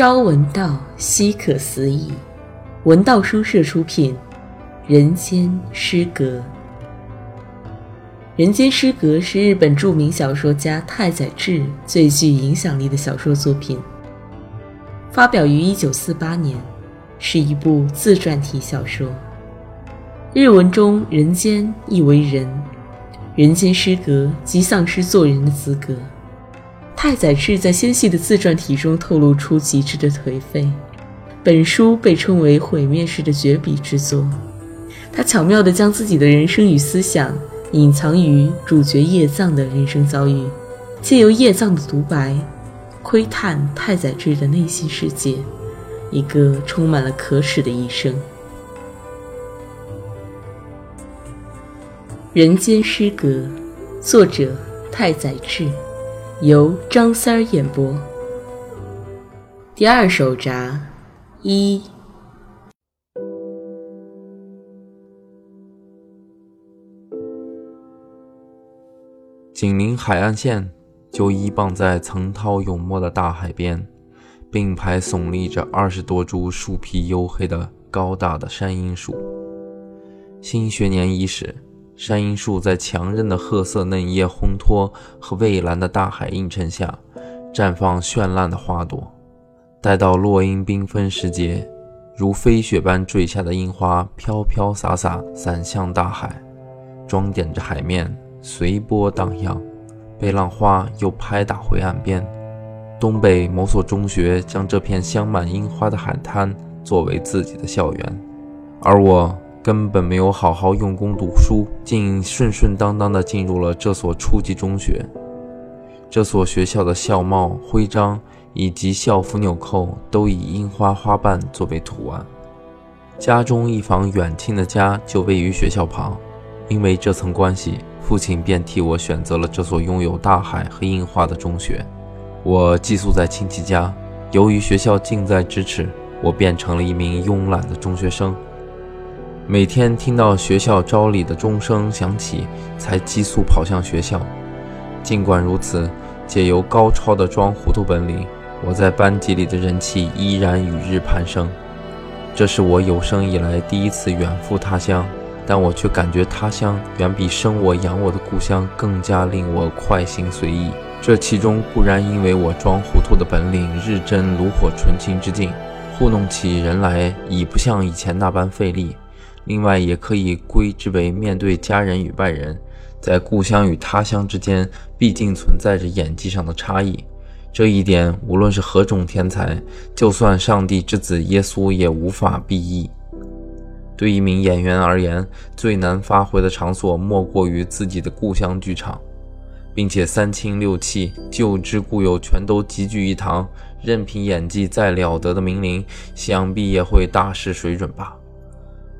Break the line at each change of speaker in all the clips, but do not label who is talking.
朝闻道，夕可思议。文道书社出品，《人间失格》。《人间失格》是日本著名小说家太宰治最具影响力的小说作品，发表于1948年，是一部自传体小说。日文中“人间”意为人，“人间失格”即丧失做人的资格。太宰治在纤细的自传体中透露出极致的颓废。本书被称为毁灭式的绝笔之作。他巧妙地将自己的人生与思想隐藏于主角叶藏的人生遭遇，借由叶藏的独白，窥探太宰治的内心世界，一个充满了可耻的一生。《人间失格》，作者太宰治。由张三儿演播。第二首闸一，
紧邻海岸线，就依傍在层涛涌没的大海边，并排耸立着二十多株树皮黝黑的高大的山樱树。新学年伊始。山樱树在强韧的褐色嫩叶烘托和蔚蓝的大海映衬下，绽放绚烂的花朵。待到落樱缤纷时节，如飞雪般坠下的樱花飘飘洒洒散向大海，装点着海面，随波荡漾，被浪花又拍打回岸边。东北某所中学将这片镶满樱花的海滩作为自己的校园，而我。根本没有好好用功读书，竟顺顺当当地进入了这所初级中学。这所学校的校帽、徽章以及校服纽扣都以樱花花瓣作为图案。家中一房远亲的家就位于学校旁，因为这层关系，父亲便替我选择了这所拥有大海和樱花的中学。我寄宿在亲戚家，由于学校近在咫尺，我变成了一名慵懒的中学生。每天听到学校招礼的钟声响起，才急速跑向学校。尽管如此，借由高超的装糊涂本领，我在班级里的人气依然与日攀升。这是我有生以来第一次远赴他乡，但我却感觉他乡远比生我养我的故乡更加令我快心随意。这其中固然因为我装糊涂的本领日臻炉火纯青之境，糊弄起人来已不像以前那般费力。另外，也可以归之为面对家人与外人，在故乡与他乡之间，毕竟存在着演技上的差异。这一点，无论是何种天才，就算上帝之子耶稣也无法避议。对一名演员而言，最难发挥的场所莫过于自己的故乡剧场，并且三亲六戚、旧知故友全都集聚一堂，任凭演技再了得的名伶，想必也会大失水准吧。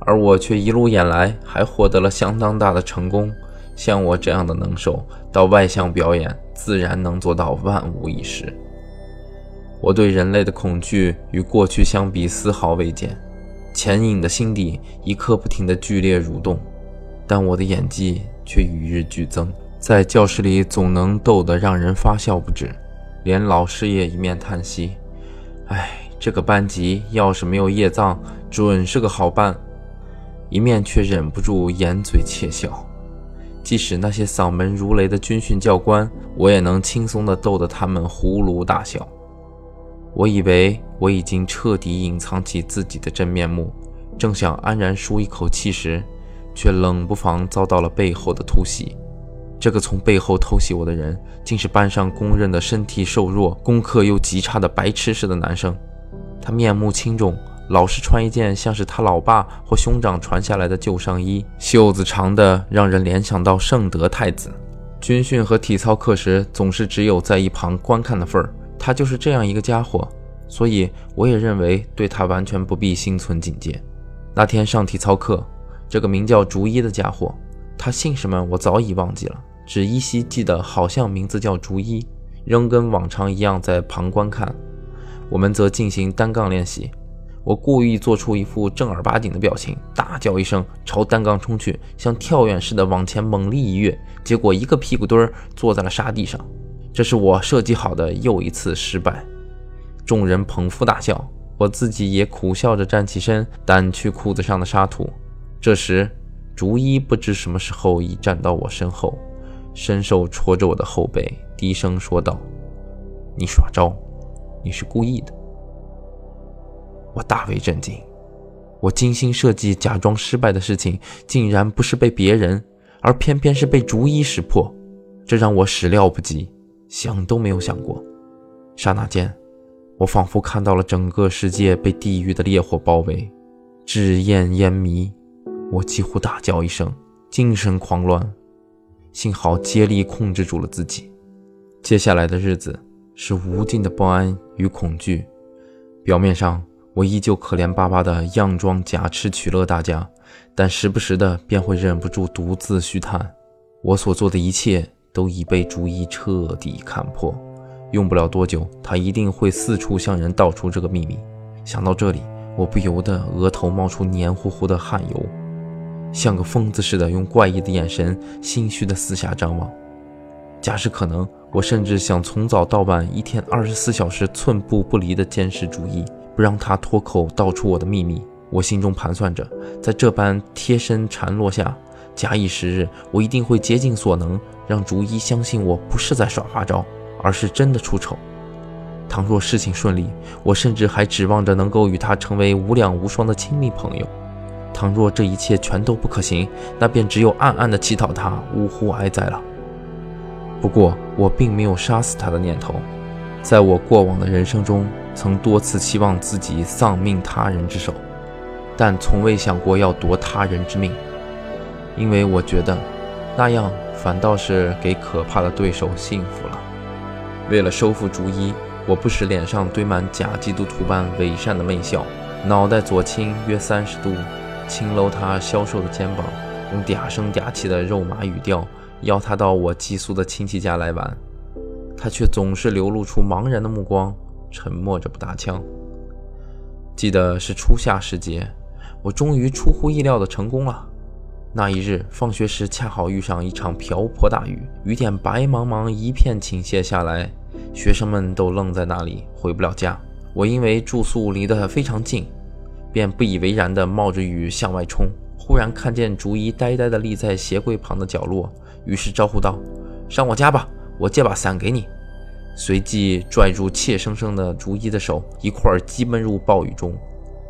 而我却一路演来，还获得了相当大的成功。像我这样的能手，到外向表演，自然能做到万无一失。我对人类的恐惧与过去相比丝毫未减，潜隐的心底一刻不停的剧烈蠕动。但我的演技却与日俱增，在教室里总能逗得让人发笑不止，连老师也一面叹息：“哎，这个班级要是没有叶藏，准是个好班。”一面却忍不住掩嘴窃笑，即使那些嗓门如雷的军训教官，我也能轻松地逗得他们呼噜大笑。我以为我已经彻底隐藏起自己的真面目，正想安然舒一口气时，却冷不防遭到了背后的突袭。这个从背后偷袭我的人，竟是班上公认的身体瘦弱、功课又极差的白痴似的男生。他面目轻重。老是穿一件像是他老爸或兄长传下来的旧上衣，袖子长的让人联想到圣德太子。军训和体操课时，总是只有在一旁观看的份儿。他就是这样一个家伙，所以我也认为对他完全不必心存警戒。那天上体操课，这个名叫竹一的家伙，他姓什么我早已忘记了，只依稀记得好像名字叫竹一，仍跟往常一样在旁观看。我们则进行单杠练习。我故意做出一副正儿八经的表情，大叫一声，朝单杠冲去，像跳远似的往前猛力一跃，结果一个屁股墩儿坐在了沙地上。这是我设计好的又一次失败。众人捧腹大笑，我自己也苦笑着站起身，掸去裤子上的沙土。这时，竹一不知什么时候已站到我身后，伸手戳着我的后背，低声说道：“你耍招，你是故意的。”我大为震惊，我精心设计、假装失败的事情，竟然不是被别人，而偏偏是被逐一识破，这让我始料不及，想都没有想过。刹那间，我仿佛看到了整个世界被地狱的烈火包围，炙焰烟迷。我几乎大叫一声，精神狂乱，幸好竭力控制住了自己。接下来的日子是无尽的不安与恐惧。表面上，我依旧可怜巴巴的佯装假痴取乐大家，但时不时的便会忍不住独自虚叹：我所做的一切都已被逐一彻底看破。用不了多久，他一定会四处向人道出这个秘密。想到这里，我不由得额头冒出黏糊糊的汗油。像个疯子似的，用怪异的眼神心虚的四下张望。假使可能，我甚至想从早到晚，一天二十四小时寸步不离的监视主意，不让他脱口道出我的秘密。我心中盘算着，在这般贴身缠络下，假以时日，我一定会竭尽所能，让竹一相信我不是在耍花招，而是真的出丑。倘若事情顺利，我甚至还指望着能够与他成为无两无双的亲密朋友。倘若这一切全都不可行，那便只有暗暗的祈祷他，呜呼哀哉了。不过我并没有杀死他的念头，在我过往的人生中，曾多次期望自己丧命他人之手，但从未想过要夺他人之命，因为我觉得那样反倒是给可怕的对手幸福了。为了收复逐一，我不时脸上堆满假基督徒般伪善的媚笑，脑袋左倾约三十度。轻搂他消瘦的肩膀，用嗲声嗲气的肉麻语调邀他到我寄宿的亲戚家来玩，他却总是流露出茫然的目光，沉默着不搭腔。记得是初夏时节，我终于出乎意料的成功了。那一日放学时，恰好遇上一场瓢泼大雨，雨点白茫茫一片倾泻下来，学生们都愣在那里，回不了家。我因为住宿离得非常近。便不以为然地冒着雨向外冲，忽然看见竹一呆呆地立在鞋柜旁的角落，于是招呼道：“上我家吧，我借把伞给你。”随即拽住怯生生的竹一的手，一块儿急奔入暴雨中。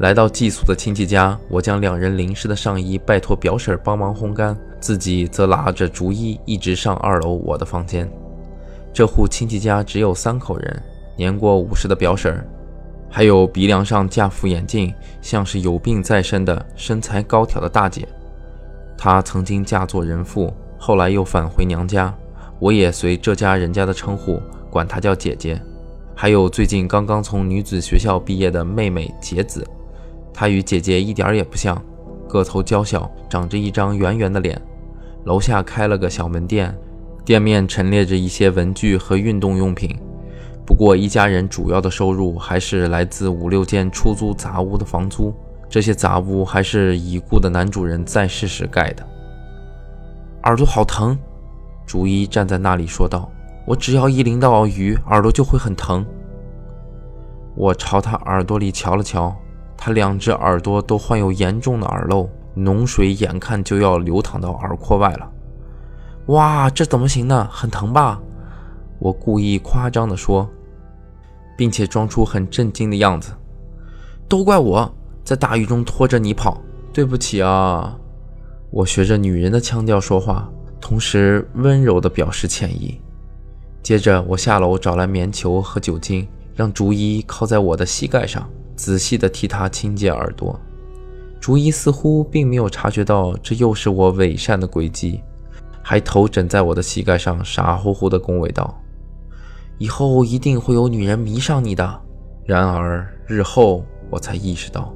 来到寄宿的亲戚家，我将两人淋湿的上衣拜托表婶帮忙烘干，自己则拉着竹一一直上二楼我的房间。这户亲戚家只有三口人，年过五十的表婶。还有鼻梁上架副眼镜，像是有病在身的身材高挑的大姐，她曾经嫁作人妇，后来又返回娘家，我也随这家人家的称呼管她叫姐姐。还有最近刚刚从女子学校毕业的妹妹杰子，她与姐姐一点也不像，个头娇小，长着一张圆圆的脸。楼下开了个小门店，店面陈列着一些文具和运动用品。不过，一家人主要的收入还是来自五六间出租杂屋的房租。这些杂屋还是已故的男主人在世时盖的。耳朵好疼，竹一站在那里说道：“我只要一淋到雨，耳朵就会很疼。”我朝他耳朵里瞧了瞧，他两只耳朵都患有严重的耳漏，脓水眼看就要流淌到耳廓外了。哇，这怎么行呢？很疼吧？我故意夸张地说。并且装出很震惊的样子，都怪我在大雨中拖着你跑，对不起啊！我学着女人的腔调说话，同时温柔地表示歉意。接着，我下楼找来棉球和酒精，让竹一靠在我的膝盖上，仔细地替他清洁耳朵。竹一似乎并没有察觉到这又是我伪善的诡计，还头枕在我的膝盖上，傻乎乎地恭维道。以后一定会有女人迷上你的。然而日后我才意识到，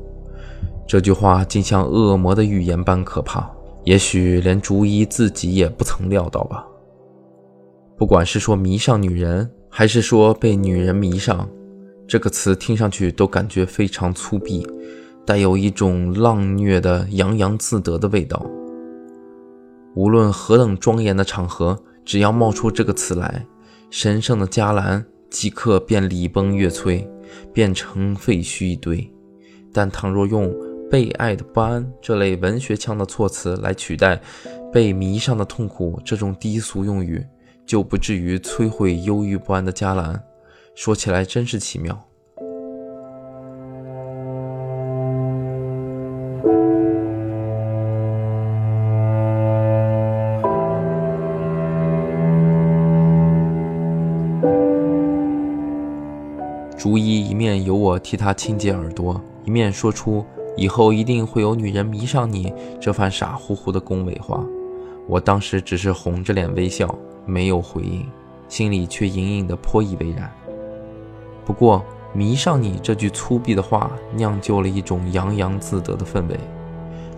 这句话竟像恶魔的预言般可怕。也许连竹一自己也不曾料到吧。不管是说迷上女人，还是说被女人迷上，这个词听上去都感觉非常粗鄙，带有一种浪虐的洋洋自得的味道。无论何等庄严的场合，只要冒出这个词来。神圣的迦兰即刻便礼崩乐摧，变成废墟一堆。但倘若用“被爱的不安”这类文学腔的措辞来取代“被迷上的痛苦”这种低俗用语，就不至于摧毁忧郁不安的嘉兰。说起来真是奇妙。竹一一面由我替他清洁耳朵，一面说出以后一定会有女人迷上你这番傻乎乎的恭维话。我当时只是红着脸微笑，没有回应，心里却隐隐的颇以为然。不过，迷上你这句粗鄙的话，酿就了一种洋洋自得的氛围。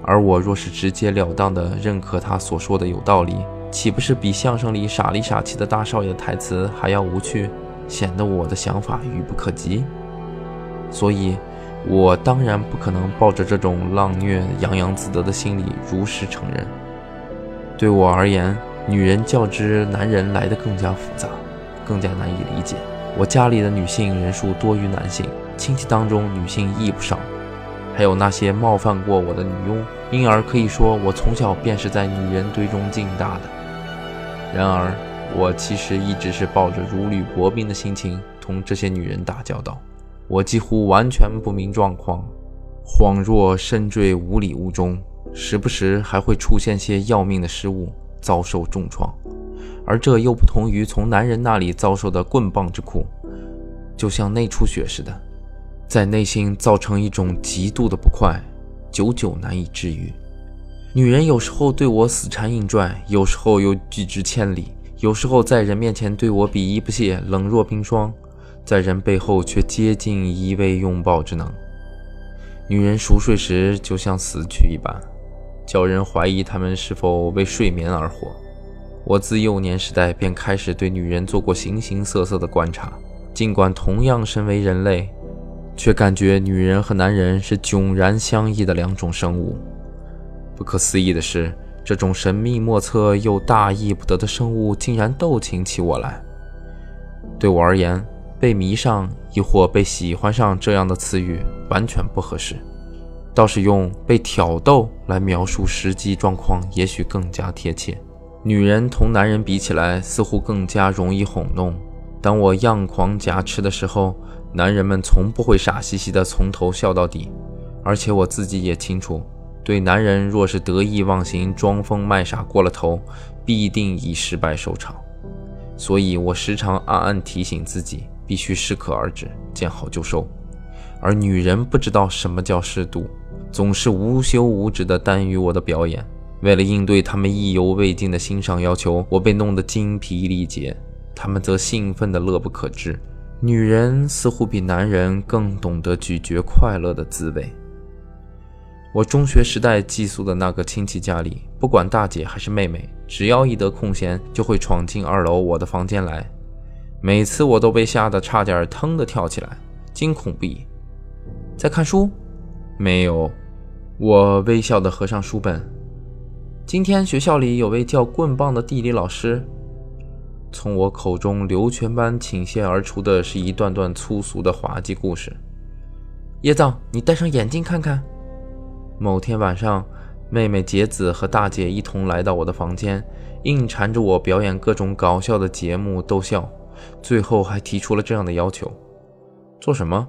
而我若是直截了当的认可他所说的有道理，岂不是比相声里傻里傻气的大少爷台词还要无趣？显得我的想法愚不可及，所以，我当然不可能抱着这种浪虐、洋洋自得的心理如实承认。对我而言，女人较之男人来的更加复杂，更加难以理解。我家里的女性人数多于男性，亲戚当中女性亦不少，还有那些冒犯过我的女佣，因而可以说我从小便是在女人堆中长大的。然而。我其实一直是抱着如履薄冰的心情同这些女人打交道，我几乎完全不明状况，恍若身坠无里雾中，时不时还会出现些要命的失误，遭受重创。而这又不同于从男人那里遭受的棍棒之苦，就像内出血似的，在内心造成一种极度的不快，久久难以治愈。女人有时候对我死缠硬拽，有时候又拒之千里。有时候在人面前对我鄙夷不屑、冷若冰霜，在人背后却接近依偎拥抱之能。女人熟睡时就像死去一般，叫人怀疑他们是否为睡眠而活。我自幼年时代便开始对女人做过形形色色的观察，尽管同样身为人类，却感觉女人和男人是迥然相异的两种生物。不可思议的是。这种神秘莫测又大意不得的生物，竟然斗情起我来。对我而言，被迷上亦或被喜欢上这样的词语完全不合适，倒是用被挑逗来描述实际状况，也许更加贴切。女人同男人比起来，似乎更加容易哄弄。当我样狂夹持的时候，男人们从不会傻兮兮的从头笑到底，而且我自己也清楚。对男人若是得意忘形、装疯卖傻过了头，必定以失败收场。所以我时常暗暗提醒自己，必须适可而止，见好就收。而女人不知道什么叫适度，总是无休无止地耽于我的表演。为了应对他们意犹未尽的欣赏要求，我被弄得精疲力竭，他们则兴奋得乐不可支。女人似乎比男人更懂得咀嚼快乐的滋味。我中学时代寄宿的那个亲戚家里，不管大姐还是妹妹，只要一得空闲，就会闯进二楼我的房间来。每次我都被吓得差点腾地跳起来，惊恐不已。在看书？没有。我微笑地合上书本。今天学校里有位叫棍棒的地理老师。从我口中流泉般倾泻而出的是一段段粗俗的滑稽故事。叶藏，你戴上眼镜看看。某天晚上，妹妹杰子和大姐一同来到我的房间，硬缠着我表演各种搞笑的节目逗笑，最后还提出了这样的要求：做什么？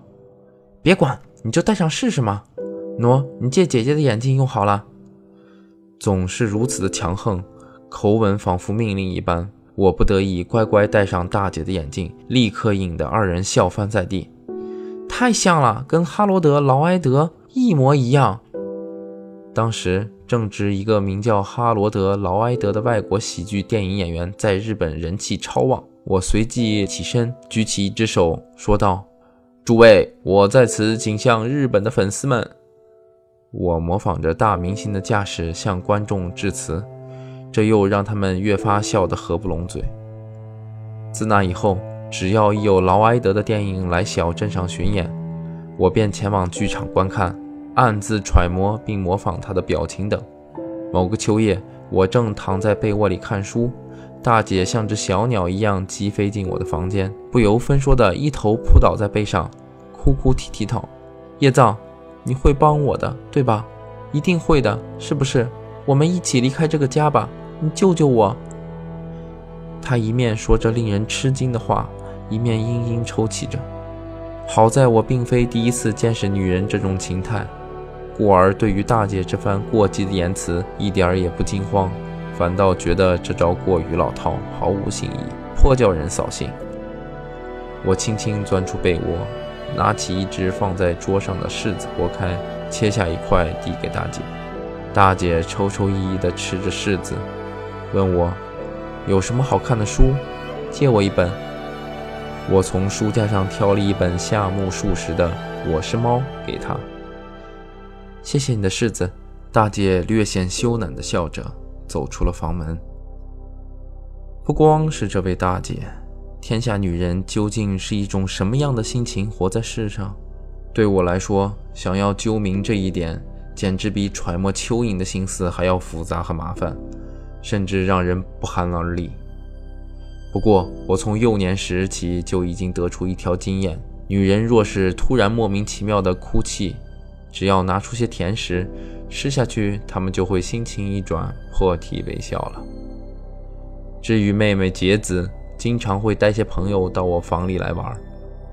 别管，你就戴上试试嘛。喏，你借姐姐的眼镜用好了。总是如此的强横，口吻仿佛命令一般。我不得已乖乖戴上大姐的眼镜，立刻引得二人笑翻在地。太像了，跟哈罗德·劳埃德一模一样。当时正值一个名叫哈罗德·劳埃德的外国喜剧电影演员在日本人气超旺，我随即起身，举起一只手，说道：“诸位，我在此请向日本的粉丝们。”我模仿着大明星的架势向观众致辞，这又让他们越发笑得合不拢嘴。自那以后，只要一有劳埃德的电影来小镇上巡演，我便前往剧场观看。暗自揣摩并模仿他的表情等。某个秋夜，我正躺在被窝里看书，大姐像只小鸟一样急飞进我的房间，不由分说的一头扑倒在背上，哭哭啼啼道：“叶藏，你会帮我的，对吧？一定会的，是不是？我们一起离开这个家吧，你救救我！”她一面说着令人吃惊的话，一面嘤嘤抽泣着。好在我并非第一次见识女人这种情态，故而对于大姐这番过激的言辞一点儿也不惊慌。反倒觉得这招过于老套，毫无新意，颇叫人扫兴。我轻轻钻出被窝，拿起一只放在桌上的柿子，剥开，切下一块递给大姐。大姐抽抽噎噎地吃着柿子，问我有什么好看的书，借我一本。我从书架上挑了一本夏目漱石的《我是猫》给她。谢谢你的柿子。大姐略显羞赧地笑着。走出了房门。不光是这位大姐，天下女人究竟是一种什么样的心情活在世上？对我来说，想要究明这一点，简直比揣摩蚯蚓的心思还要复杂和麻烦，甚至让人不寒而栗。不过，我从幼年时起就已经得出一条经验：女人若是突然莫名其妙的哭泣，只要拿出些甜食。吃下去，他们就会心情一转，破涕为笑了。至于妹妹节子，经常会带些朋友到我房里来玩，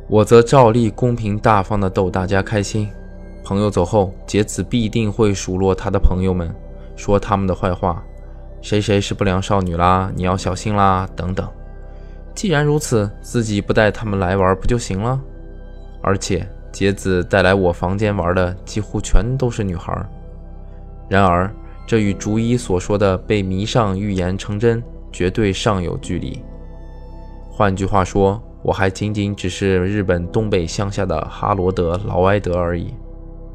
我则照例公平大方地逗大家开心。朋友走后，节子必定会数落他的朋友们，说他们的坏话，谁谁是不良少女啦，你要小心啦，等等。既然如此，自己不带他们来玩不就行了？而且节子带来我房间玩的几乎全都是女孩。然而，这与竹一所说的被迷上预言成真，绝对尚有距离。换句话说，我还仅仅只是日本东北乡下的哈罗德劳埃德而已。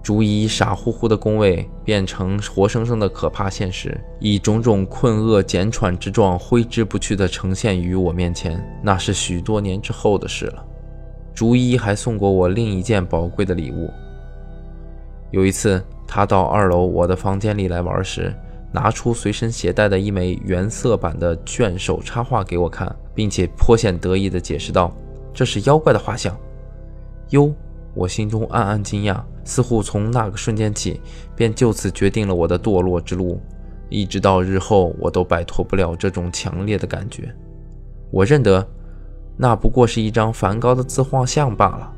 竹一傻乎乎的恭维变成活生生的可怕现实，以种种困厄简喘之状挥之不去地呈现于我面前，那是许多年之后的事了。竹一还送过我另一件宝贵的礼物。有一次。他到二楼我的房间里来玩时，拿出随身携带的一枚原色版的卷首插画给我看，并且颇显得意地解释道：“这是妖怪的画像。”哟，我心中暗暗惊讶，似乎从那个瞬间起，便就此决定了我的堕落之路，一直到日后，我都摆脱不了这种强烈的感觉。我认得，那不过是一张梵高的自画像罢了。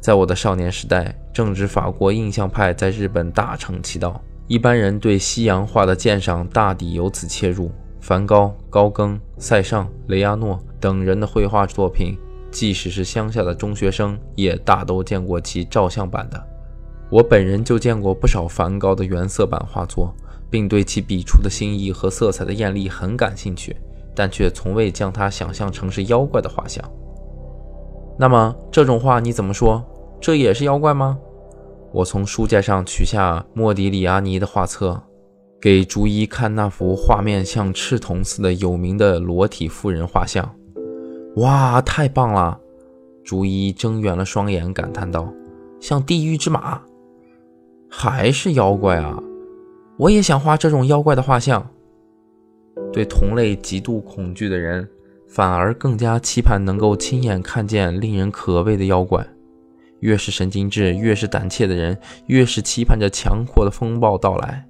在我的少年时代，正值法国印象派在日本大成其道，一般人对西洋画的鉴赏大抵由此切入。梵高、高更、塞尚、雷阿诺等人的绘画作品，即使是乡下的中学生，也大都见过其照相版的。我本人就见过不少梵高的原色版画作，并对其笔触的新意和色彩的艳丽很感兴趣，但却从未将它想象成是妖怪的画像。那么这种画你怎么说？这也是妖怪吗？我从书架上取下莫迪里阿尼的画册，给竹一看那幅画面像赤铜似的有名的裸体妇人画像。哇，太棒了！逐一睁圆了双眼，感叹道：“像地狱之马，还是妖怪啊！我也想画这种妖怪的画像。”对同类极度恐惧的人。反而更加期盼能够亲眼看见令人可畏的妖怪。越是神经质、越是胆怯的人，越是期盼着强阔的风暴到来。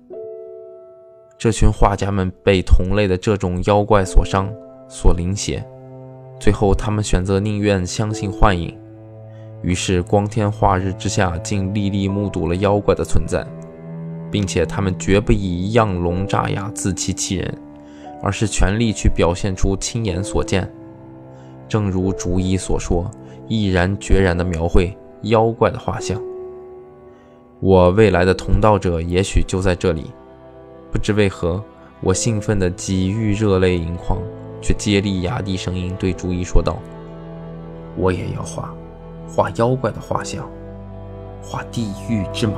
这群画家们被同类的这种妖怪所伤、所淋血，最后他们选择宁愿相信幻影，于是光天化日之下，竟历历目睹了妖怪的存在，并且他们绝不以样聋诈哑自欺欺人。而是全力去表现出亲眼所见，正如竹一所说，毅然决然地描绘妖怪的画像。我未来的同道者也许就在这里。不知为何，我兴奋的几欲热泪盈眶，却接力压低声音对朱一说道：“我也要画，画妖怪的画像，画地狱之马。”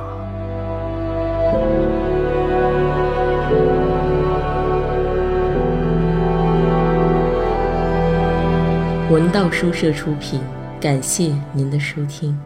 文道书社出品，感谢您的收听。